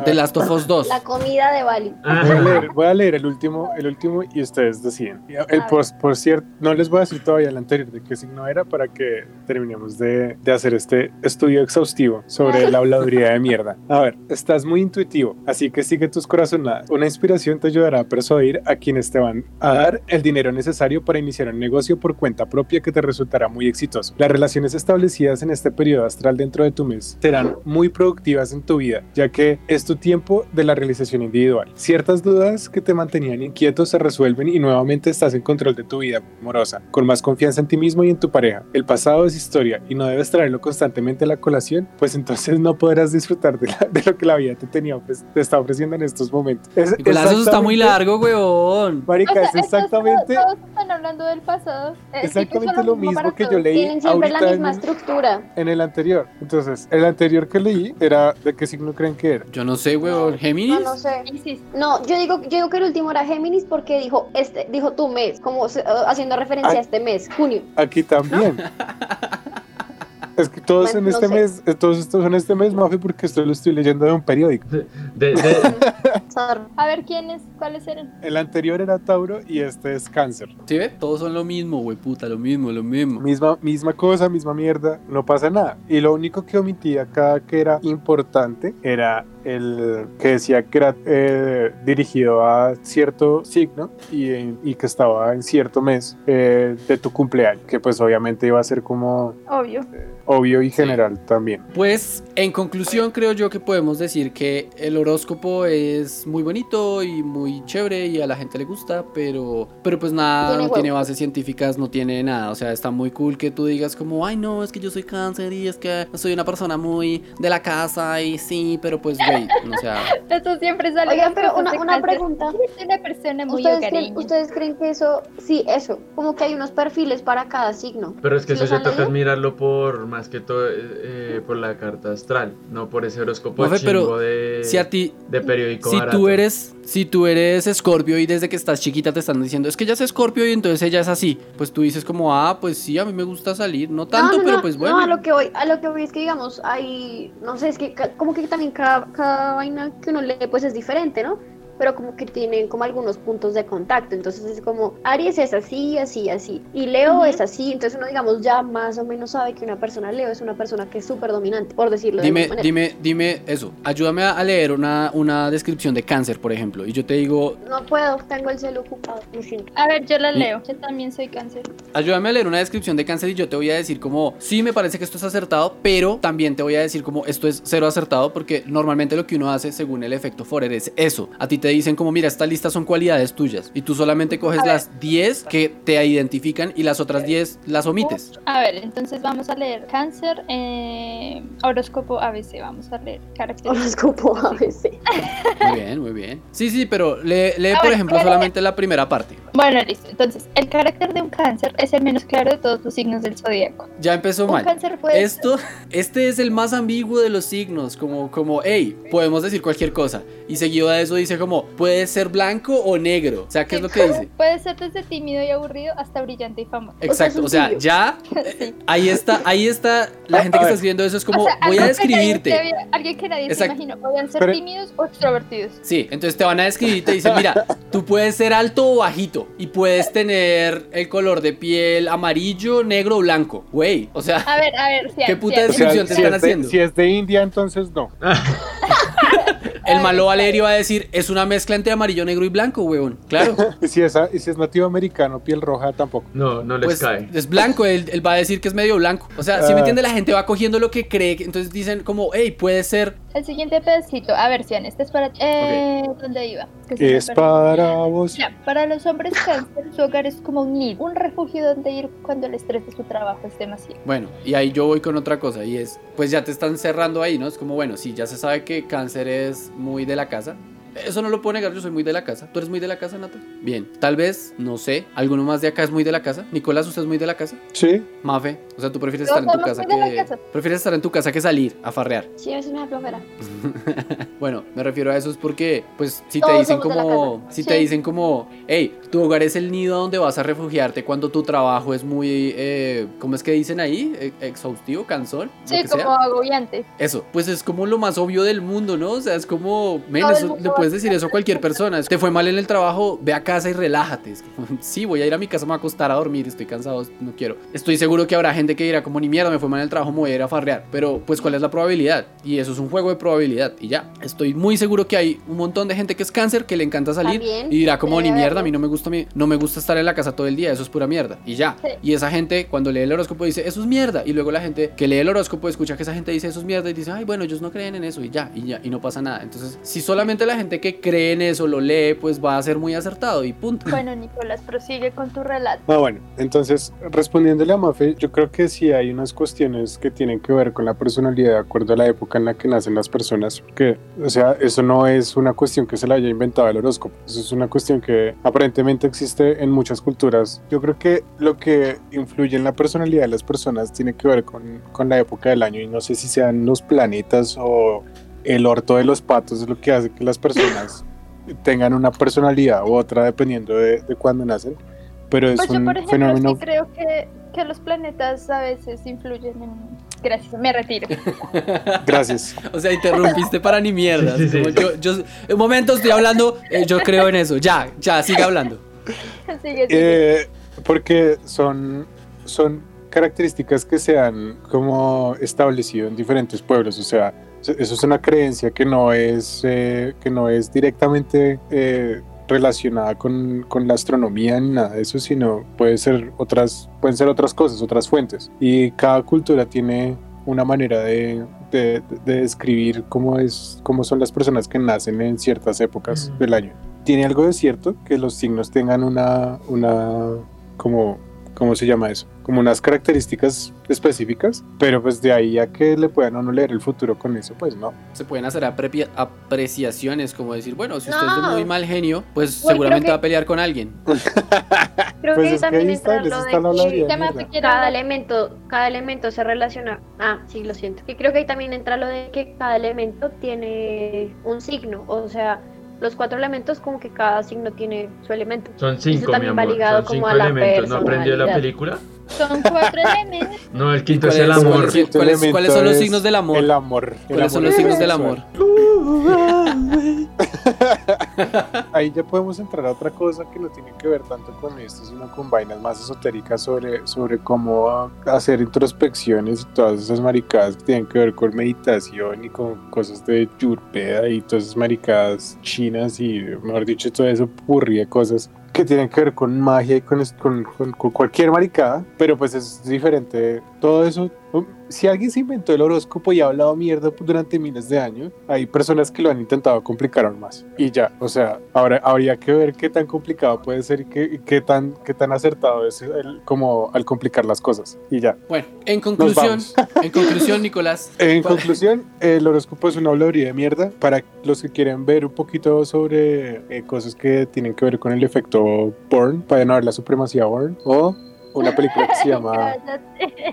Speaker 2: The Last of Us 2.
Speaker 5: La comida de Bali.
Speaker 4: Voy a leer, voy a leer el último, el último y ustedes deciden. El por, por cierto, no les voy a decir todavía el anterior de qué signo era para que terminemos de, de hacer este estudio exhaustivo sobre la habladuría de mierda. A ver, estás muy intuitivo, así que sigue tus corazonadas. Una inspiración te ayudará a persuadir a quienes te van a dar el dinero necesario para iniciar un negocio por cuenta propia que te resultará muy exitoso. Las relaciones establecidas en este periodo astral dentro de tu mes serán muy productivas en tu vida, ya que es tu tiempo de la realización individual. Ciertas dudas que te mantenían inquietos se resuelven y nuevamente estás en control de tu vida amorosa, con más confianza en ti mismo y en tu pareja. El pasado es historia y no debes traerlo constantemente a la colación, pues entonces no podrás disfrutar de, la- de lo que la vida te tenía, pues, te está ofreciendo en estos momentos. Es
Speaker 2: eso está muy largo, weón.
Speaker 4: Marica,
Speaker 6: O sea,
Speaker 4: es exactamente,
Speaker 6: Todos, todos están hablando del pasado. Es
Speaker 4: exactamente lo
Speaker 6: mismo
Speaker 4: que yo leí
Speaker 5: Tienen siempre la misma
Speaker 4: en,
Speaker 5: estructura.
Speaker 4: en el anterior. Entonces, el anterior que leí era de qué signo creen que era.
Speaker 2: Yo no sé, weón. ¿Géminis?
Speaker 5: No, no sé. No, yo digo, yo digo que el último era Géminis porque dijo este, dijo tu mes, como se- uh, haciendo referencia
Speaker 4: Ay.
Speaker 5: a este mes, junio.
Speaker 4: Aquí también. Es que todos
Speaker 5: Bueno,
Speaker 4: en
Speaker 5: no
Speaker 4: este
Speaker 5: sé.
Speaker 4: mes, eh, todos estos son este mes, Mafe, porque esto lo estoy leyendo de un periódico.
Speaker 3: De, de- de- [LAUGHS]
Speaker 5: Sorry.
Speaker 6: A ver, ¿quiénes? ¿Cuáles eran?
Speaker 4: El anterior era Tauro y este es Cáncer.
Speaker 2: ¿Sí ve? Todos son lo mismo, güey, puta, lo mismo, lo mismo.
Speaker 4: Misma, misma cosa, misma mierda, no pasa nada. Y lo único que omití acá que era importante era el que decía que era eh, dirigido a cierto signo y, en- y que estaba en cierto mes eh, de tu cumpleaños, que pues obviamente iba a ser como
Speaker 6: Obvio.
Speaker 4: obvio y general también.
Speaker 2: Pues en conclusión creo yo que podemos decir que el horóscopo es muy bonito y muy chévere y a la gente le gusta, pero, pero pues nada,
Speaker 5: Tiene
Speaker 2: no tiene bases científicas, no tiene nada. O sea, está muy cool que tú digas como, ay no, es que yo soy cáncer y es que soy una persona muy de la casa y sí, pero pues güey, o sea, [LAUGHS]
Speaker 6: Esto siempre sale.
Speaker 5: Oigan, pero una, pregunta.
Speaker 6: Soy una persona muy
Speaker 5: ¿Ustedes creen,
Speaker 6: hogareña.
Speaker 5: ¿Ustedes creen que eso, sí, eso, como que hay unos perfiles para cada signo?
Speaker 3: pero es que
Speaker 5: ¿Sí
Speaker 3: eso ya toca
Speaker 5: leído?
Speaker 3: mirarlo por más que todo eh, eh, por la carta astral, no por ese horóscopo
Speaker 2: Mafe,
Speaker 3: chingo
Speaker 2: pero
Speaker 3: de,
Speaker 2: si a ti,
Speaker 3: de periódico
Speaker 2: si
Speaker 3: barato.
Speaker 2: Tú eres, si tú eres Scorpio y desde que estás chiquita te están diciendo, es que ella es Scorpio y entonces ella es así, pues tú dices como, ah, pues sí, a mí me gusta salir, no tanto,
Speaker 5: no, no,
Speaker 2: pero
Speaker 5: no,
Speaker 2: pues bueno.
Speaker 5: No, a lo que voy, a lo que voy es que digamos, hay, no sé, es que como que también cada, cada vaina que uno lee pues es diferente, ¿no? Pero como que tienen como algunos puntos de contacto. Entonces es como, Aries es así, así, así. Y Leo
Speaker 6: Ujú.
Speaker 5: es así. Entonces uno, digamos, ya más o menos sabe que una persona Leo es una persona que es súper dominante, por decirlo de
Speaker 2: Dime,
Speaker 5: alguna manera.
Speaker 2: dime, dime eso. Ayúdame a leer una, una descripción de cáncer, por ejemplo. Y yo te digo,
Speaker 5: No puedo, tengo el celo ocupado. lo siento.
Speaker 6: A ver, yo la
Speaker 2: Y-
Speaker 6: leo. Yo también soy cáncer.
Speaker 2: ayúdame a leer una descripción de cáncer y yo te voy a decir como, sí, me parece que esto es acertado, pero también te voy a decir como, esto es cero acertado porque normalmente lo que uno hace según el efecto Forer es eso. A ti te dicen como, mira, esta lista son cualidades tuyas y tú solamente coges
Speaker 6: A ver.
Speaker 2: las 10 que te identifican y las otras 10 las omites.
Speaker 6: A ver, entonces vamos a leer cáncer, eh, horóscopo ABC. Vamos a leer características.
Speaker 5: Horóscopo a veces.
Speaker 2: Muy bien, muy bien. Sí, sí, pero lee, lee por
Speaker 6: ver,
Speaker 2: ejemplo solamente la primera parte.
Speaker 6: Bueno, listo. Entonces, el carácter de un cáncer es el menos claro de todos los signos del zodíaco.
Speaker 2: Ya empezó
Speaker 6: Un
Speaker 2: mal.
Speaker 6: cáncer puede
Speaker 2: Esto, [LAUGHS] este es el más ambiguo de los signos, como, como, hey, podemos decir cualquier cosa. Y seguido de eso dice como, puede ser blanco o negro. O sea, ¿qué es lo que dice? [LAUGHS]
Speaker 6: Puede ser desde tímido y aburrido hasta brillante y famoso.
Speaker 2: Exacto, o sea, ya, [LAUGHS] eh, ahí está, ahí está, la gente
Speaker 4: A
Speaker 2: que está escribiendo eso es como,
Speaker 6: O sea,
Speaker 2: voy a
Speaker 6: que nadie
Speaker 2: describirte.
Speaker 6: había- alguien que nadie
Speaker 2: Exacto.
Speaker 6: se imaginó. Podían ser
Speaker 4: Pero-
Speaker 6: tímidos o extrovertidos.
Speaker 2: Sí, entonces te van a describir y te dicen, mira, tú puedes ser alto o bajito y puedes tener el color de piel amarillo, negro o blanco. Güey, o sea,
Speaker 6: A ver, a ver, Cian,
Speaker 2: ¿Qué puta descripción te
Speaker 4: si,
Speaker 2: están
Speaker 4: es de,
Speaker 2: haciendo?
Speaker 4: si es de India, entonces no. [LAUGHS]
Speaker 2: el malo Valerio va a decir, es una mezcla entre amarillo, negro y blanco, weón. Claro. [LAUGHS]
Speaker 4: Y si es, y si es nativo americano, piel roja, tampoco.
Speaker 3: No, no les
Speaker 2: Pues
Speaker 3: cae.
Speaker 2: es blanco, él, él va a decir que es medio blanco. O sea, si me
Speaker 4: Ah.
Speaker 2: entiende, la gente va cogiendo lo que cree. Entonces dicen como, hey, puede ser.
Speaker 6: El siguiente pedacito. A ver, Cian, este es para... Eh, ¿Dónde iba? Que
Speaker 4: Es para vos.
Speaker 6: Ya, para los hombres cáncer, su hogar es como un nido, un refugio donde ir cuando el estrés de su trabajo es demasiado.
Speaker 2: Bueno, y ahí yo voy con otra cosa y es, pues ya te están cerrando ahí, ¿no? Es como, bueno, sí, ya se sabe que cáncer es muy de la casa. Eso no lo puedo negar, yo soy muy de la casa. ¿Tú eres muy de la casa, Nata? Bien, tal vez, no sé, ¿alguno más de acá es muy de la casa? Nicolás, ¿usted es muy de la casa?
Speaker 4: Sí.
Speaker 2: Mafe, o sea, tú prefieres estar en tu casa que...
Speaker 6: casa.
Speaker 2: Prefieres estar en tu casa que salir a farrear.
Speaker 5: Sí, a veces me da flojera. [LAUGHS]
Speaker 2: Bueno, me refiero a eso es porque, pues, si te dicen como, si te dicen como, hey, tu hogar es el nido donde vas a refugiarte cuando tu trabajo es muy, eh, ¿cómo es que dicen ahí? E- Exhaustivo, cansón,
Speaker 6: Sí, como
Speaker 2: sea.
Speaker 6: agobiante.
Speaker 2: Eso, pues es como lo más obvio del mundo, ¿no? O sea, es como, men, eso- le puedes decir eso a cualquier persona. Te fue mal en el trabajo, ve a casa y relájate. Es como, [LAUGHS] sí, voy a ir a mi casa, me voy a acostar a dormir, estoy cansado, no quiero. Estoy seguro que habrá gente que dirá como, ni mierda, me fue mal en el trabajo, me voy a ir a farrear. Pero, pues, ¿cuál es la probabilidad? Y eso es un juego de probabilidad y ya. Estoy muy seguro que hay un montón de gente que es cáncer, que le encanta salir
Speaker 5: También,
Speaker 2: y dirá como, ni mierda, a mí no me gusta no me gusta estar en la casa todo el día, eso es pura mierda y ya.
Speaker 6: Sí.
Speaker 2: Y esa gente cuando lee el horóscopo dice, eso es mierda y luego la gente que lee el horóscopo escucha que esa gente dice, eso es mierda y dice, ay, bueno, ellos no creen en eso y ya, y ya, y no pasa nada. Entonces, si solamente la gente que cree en eso lo lee, pues va a ser muy acertado y punto.
Speaker 6: Bueno, Nicolás, prosigue con tu relato.
Speaker 4: Ah, bueno, entonces respondiéndole a Mafe, yo creo que sí hay unas cuestiones que tienen que ver con la personalidad de acuerdo a la época en la que nacen las personas, que, o sea, eso no es una cuestión que se la haya inventado el horóscopo, eso es una cuestión que aparentemente existe en muchas culturas. Yo creo que lo que influye en la personalidad de las personas tiene que ver con, con la época del año y no sé si sean los planetas o el orto de los patos es lo que hace que las personas [LAUGHS] tengan una personalidad u otra dependiendo de, de cuándo nacen. Pero es
Speaker 6: Pues yo,
Speaker 4: un
Speaker 6: por ejemplo,
Speaker 4: fenómeno.
Speaker 6: sí creo que, que los planetas a veces influyen en... Gracias, me retiro. [LAUGHS]
Speaker 4: Gracias.
Speaker 2: O sea, interrumpiste para ni mierda.
Speaker 3: Sí, sí.
Speaker 2: yo, yo, un momento estoy hablando, eh, yo creo en eso. Ya, ya, sigue hablando. [LAUGHS]
Speaker 6: Sigue, sigue.
Speaker 4: Eh, porque son, son características que se han como establecido en diferentes pueblos. O sea, eso es una creencia que no es, eh, que no es directamente eh, relacionada con, con la astronomía ni nada de eso, sino puede ser otras, pueden ser otras cosas, otras fuentes. Y cada cultura tiene una manera de, de, de describir cómo, es, cómo son las personas que nacen en ciertas épocas
Speaker 3: Ujú.
Speaker 4: del año. Tiene algo de cierto que los signos tengan una, una como, ¿cómo se llama eso? Como unas características específicas, pero pues de ahí a que le puedan a uno leer el futuro con eso, pues no.
Speaker 2: Se pueden hacer apreciaciones, como decir, bueno, si usted es de
Speaker 5: No.
Speaker 2: muy mal genio, pues
Speaker 5: Uy,
Speaker 2: seguramente
Speaker 5: que-
Speaker 2: va a pelear con alguien. [LAUGHS]
Speaker 5: Creo
Speaker 4: Pues
Speaker 5: que
Speaker 4: es que
Speaker 5: también
Speaker 4: ahí está,
Speaker 5: entra lo
Speaker 4: está la
Speaker 5: de que
Speaker 4: de
Speaker 6: ¿Qué más
Speaker 4: mierda.
Speaker 6: te quiero
Speaker 5: cada elemento, cada elemento se relaciona. Ah, sí, lo siento. Y creo que ahí también entra lo de que cada elemento tiene un signo. O sea, los cuatro elementos, como que cada signo tiene su elemento.
Speaker 3: Son cinco, mi
Speaker 5: también va
Speaker 3: amor.
Speaker 5: ligado
Speaker 3: Son
Speaker 5: como
Speaker 3: cinco
Speaker 5: a la
Speaker 3: elementos. ¿No aprendió la película?
Speaker 6: Son cuatro [LAUGHS] elementos.
Speaker 3: No, el quinto
Speaker 2: ¿Cuál
Speaker 3: es el amor.
Speaker 2: ¿Cuáles-
Speaker 4: elemento
Speaker 2: cuáles son los signos del amor?
Speaker 4: El amor. el
Speaker 2: ¿Cuáles son
Speaker 4: amor
Speaker 2: los signos del amor? [LAUGHS]
Speaker 4: Ahí ya podemos entrar a otra cosa que no tiene que ver tanto con esto, sino con vainas más esotéricas sobre, sobre cómo hacer introspecciones y todas esas maricadas que tienen que ver con meditación y con cosas de yurpeda y todas esas maricadas chinas y, mejor dicho, todo eso purría cosas que tienen que ver con magia y con, con- con- con cualquier maricada, pero pues es diferente. Todo eso, um, si alguien se inventó el horóscopo y ha hablado mierda durante miles de años, hay personas que lo han intentado complicar aún más. Y ya, o sea, ahora habría que ver qué tan complicado puede ser y qué, qué tan, qué tan acertado es el, como al complicar las cosas. Y ya.
Speaker 2: Bueno, en conclusión, [LAUGHS] en conclusión, Nicolás.
Speaker 4: En
Speaker 2: ¿cuál-
Speaker 4: conclusión, el horóscopo es una habladuría de mierda para los que quieren ver un poquito sobre eh, cosas que tienen que ver con el efecto Bourne, pueden ver la supremacía Bourne o una película que se [LAUGHS] llama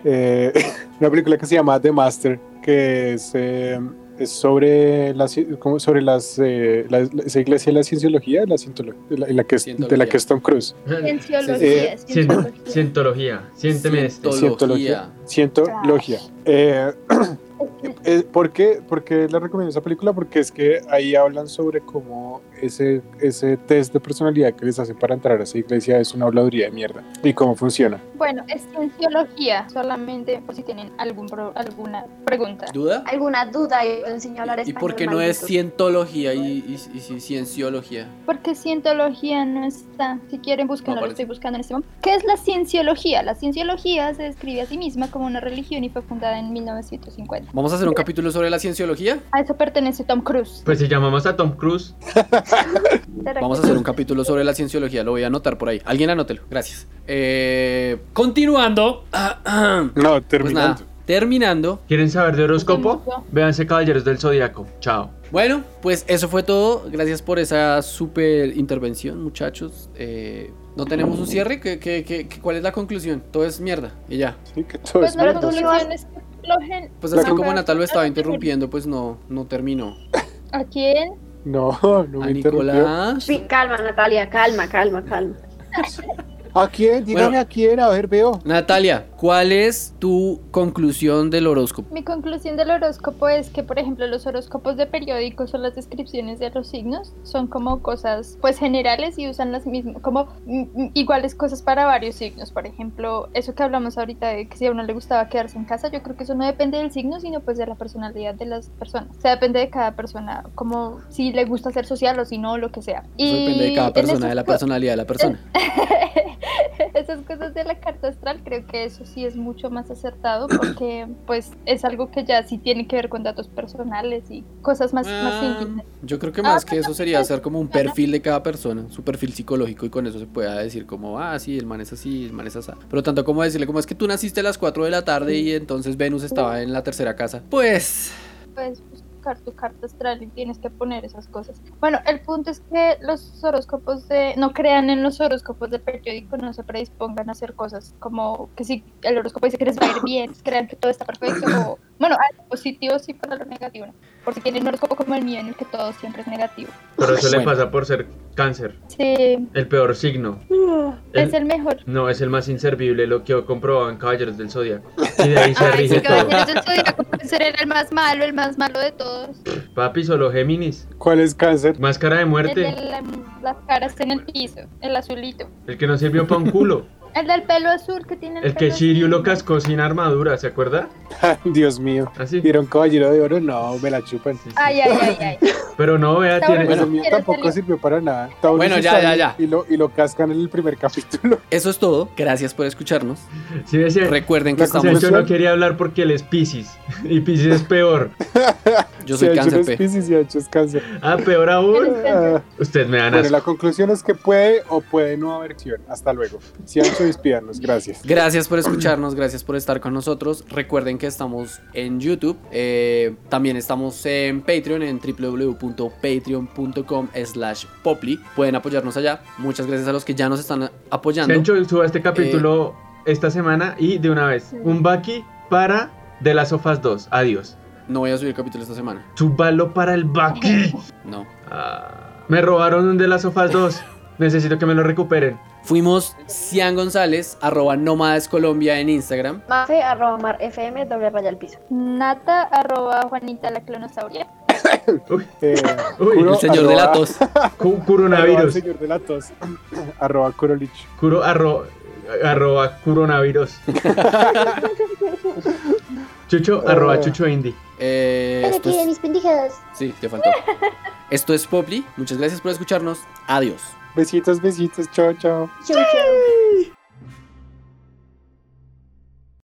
Speaker 4: eh, [LAUGHS] una película que se llama The Master que es, eh, es sobre la, sobre las eh, la- la- esa iglesia de la cienciología la cientolo- de la, en la que es, de la
Speaker 2: Cientología.
Speaker 4: que es Tom Cruise
Speaker 6: Cienciología,
Speaker 4: Eh.
Speaker 3: Cientología.
Speaker 2: Cientología.
Speaker 4: cientología Eh, [CLEARS THROAT] eh, ¿por, qué, por qué le recomiendo esa película? Porque es que ahí hablan sobre cómo ese, ese test de personalidad que les hacen para entrar a esa iglesia es una habladuría de mierda y cómo funciona.
Speaker 6: Bueno, es cienciología, solamente por si tienen algún pro- alguna pregunta.
Speaker 2: ¿Duda?
Speaker 5: ¿Alguna duda? A hablar
Speaker 2: ¿Y por qué no es cientología y, y, y- y cienciología?
Speaker 6: Porque cientología no está. Si quieren, búsquenlo,
Speaker 2: No
Speaker 6: lo estoy buscando en este momento. ¿Qué es la cienciología? La cienciología se describe a sí misma como una religión y fue fundada en 1950.
Speaker 2: ¿Vamos a hacer un capítulo sobre la cienciología?
Speaker 6: A eso pertenece Tom Cruise.
Speaker 3: Pues si llamamos a Tom Cruise, [LAUGHS]
Speaker 2: Vamos a hacer un capítulo sobre la cienciología, lo voy a anotar por ahí. Alguien anótelo, gracias. Eh, continuando.
Speaker 4: No,
Speaker 2: Pues nada,
Speaker 4: terminando.
Speaker 2: terminando.
Speaker 3: ¿quieren saber de horóscopo? Véanse Caballeros del Zodíaco. Chao.
Speaker 2: Bueno, pues eso fue todo. Gracias por esa súper intervención, muchachos. Eh, no tenemos un cierre. ¿Qué, qué- qué- qué- cuál es la conclusión? Todo es mierda. Y ya.
Speaker 4: Sí, que todo
Speaker 6: Pues
Speaker 4: es mierda.
Speaker 2: Pues así como Natal lo estaba interrumpiendo, pues no, no terminó.
Speaker 6: ¿A quién?
Speaker 4: No, no
Speaker 2: A
Speaker 4: me interrumpió.
Speaker 2: Nicolás.
Speaker 5: Sí, calma, Natalia, calma, calma, calma.
Speaker 4: ¿A quién? Dígame
Speaker 2: Bueno.
Speaker 4: a quién, a ver, veo.
Speaker 2: Natalia, ¿cuál es tu conclusión del horóscopo?
Speaker 6: Mi conclusión del horóscopo es que, por ejemplo, los horóscopos de periódicos o las descripciones de los signos son como cosas, pues, generales y usan las mismas, como mm, mm, iguales cosas para varios signos. Por ejemplo, eso que hablamos ahorita de que si a uno le gustaba quedarse en casa, yo creo que eso no depende del signo, sino pues de la personalidad de las personas. O sea, depende de cada persona, como si le gusta ser social o si no, lo que sea.
Speaker 2: Eso depende de cada persona, de la personalidad de la persona. [LAUGHS]
Speaker 6: Esas cosas de la carta astral creo que eso sí es mucho más acertado porque [CLEARS THROAT] pues es algo que ya sí tiene que ver con datos personales y cosas más, más
Speaker 2: Ah,
Speaker 6: simples.
Speaker 2: yo creo que
Speaker 6: Ah,
Speaker 2: más que
Speaker 6: pues,
Speaker 2: eso sería
Speaker 6: pues,
Speaker 2: hacer como un perfil de cada persona, su perfil psicológico y con eso se pueda decir como, ah, sí, el man es así, el man es así. Pero tanto como decirle como es que tú naciste a las 4 de la tarde y entonces Venus estaba en la tercera casa. Pues,
Speaker 6: Puedes tu carta astral y tienes que poner esas cosas. Bueno, el punto es que los horóscopos de... No crean en los horóscopos del periódico, no se predispongan a hacer cosas como que si el horóscopo dice que les va a ir bien, crean que todo está perfecto o... Bueno, hay lo positivo sí para lo negativo, ¿no? porque tienen un horóscopo como el mío en el que todo siempre es negativo.
Speaker 3: Pero eso le pasa por ser cáncer.
Speaker 6: Sí,
Speaker 3: El peor signo.
Speaker 6: es
Speaker 3: El-
Speaker 6: el mejor.
Speaker 3: No, es el más inservible, lo que comprobado en Caballeros del Zodíaco. Y de ahí se [LAUGHS]
Speaker 6: Ay,
Speaker 3: rige
Speaker 6: sí,
Speaker 3: todo.
Speaker 6: Caballeros del Zodíaco el más malo, el más malo de todos.
Speaker 3: Papi, solo Géminis.
Speaker 4: ¿Cuál es cáncer?
Speaker 3: Máscara de
Speaker 6: El de
Speaker 3: muerte.
Speaker 6: la- las caras en el piso, el azulito.
Speaker 3: El que no sirvió para un culo.
Speaker 6: El del pelo azul que tiene el,
Speaker 3: El que Shiryu
Speaker 6: azul.
Speaker 3: lo cascó sin armadura, ¿se acuerda? [LAUGHS]
Speaker 4: Dios mío.
Speaker 3: Así.
Speaker 4: ¿Vieron Caballero de Oro? No, me la chupan.
Speaker 6: Ay, ay, ay, ay. [LAUGHS]
Speaker 3: Pero no, vea, tiene.
Speaker 6: Bueno.
Speaker 4: el mío
Speaker 6: ¿Quieres
Speaker 4: tampoco
Speaker 6: hacerlo?
Speaker 4: sirvió para nada.
Speaker 2: Bueno, ya, ya, ya.
Speaker 4: Y lo, y lo cascan en el primer capítulo. [LAUGHS]
Speaker 2: eso es todo. Gracias por escucharnos.
Speaker 3: Sí, decía.
Speaker 2: Recuerden que
Speaker 4: La
Speaker 2: estamos...
Speaker 4: Conclusión-
Speaker 3: no quería hablar porque él es Pisces. Y Pisces es peor.
Speaker 2: Yo
Speaker 4: Si
Speaker 2: soy
Speaker 4: ha hecho
Speaker 2: cáncer
Speaker 4: es
Speaker 2: P.
Speaker 4: Piscis y ha hecho es cáncer.
Speaker 3: Ah, peor aún.
Speaker 4: Ah,
Speaker 3: Ustedes me dan
Speaker 4: bueno,
Speaker 3: asco.
Speaker 4: la conclusión es que puede o puede no haber acción. Hasta luego. Si han Gracias.
Speaker 2: Gracias por escucharnos, gracias por estar con nosotros. Recuerden que estamos en YouTube, eh, también estamos en Patreon, en www.patreon.com slash poply. Pueden apoyarnos allá. Muchas gracias a los que ya nos están apoyando.
Speaker 3: Sencho suba este capítulo esta semana y de una vez. Un Baki para De las Sofas 2. Adiós.
Speaker 2: No voy a subir el capítulo esta semana.
Speaker 3: Súbalo para el Baki.
Speaker 2: No.
Speaker 3: Ah, me robaron un De las Sofas 2. Necesito que me lo recuperen.
Speaker 2: Fuimos Cian González, arroba Nómadas Colombia en Instagram.
Speaker 5: Mafe, arroba mar, fm, doble raya al piso.
Speaker 6: Nata, arroba Juanita la clonosauria. [COUGHS]
Speaker 3: Uy,
Speaker 4: Eh,
Speaker 3: Uy, [COUGHS]
Speaker 2: El señor de la tos. [COUGHS]
Speaker 4: arroba
Speaker 3: coronavirus.
Speaker 4: señor de la tos. arroba Kurolich.
Speaker 3: Curo, arro, arroba coronavirus. Chucho, arroba chucho indie.
Speaker 2: Eh,
Speaker 5: Pero aquí de
Speaker 2: es-
Speaker 5: mis pendejadas.
Speaker 2: Sí, te faltó. [LAUGHS] Esto es Poply. Muchas gracias por escucharnos. Adiós.
Speaker 4: Besitos, besitos. Tchau, tchau.
Speaker 5: Tchau, tchau.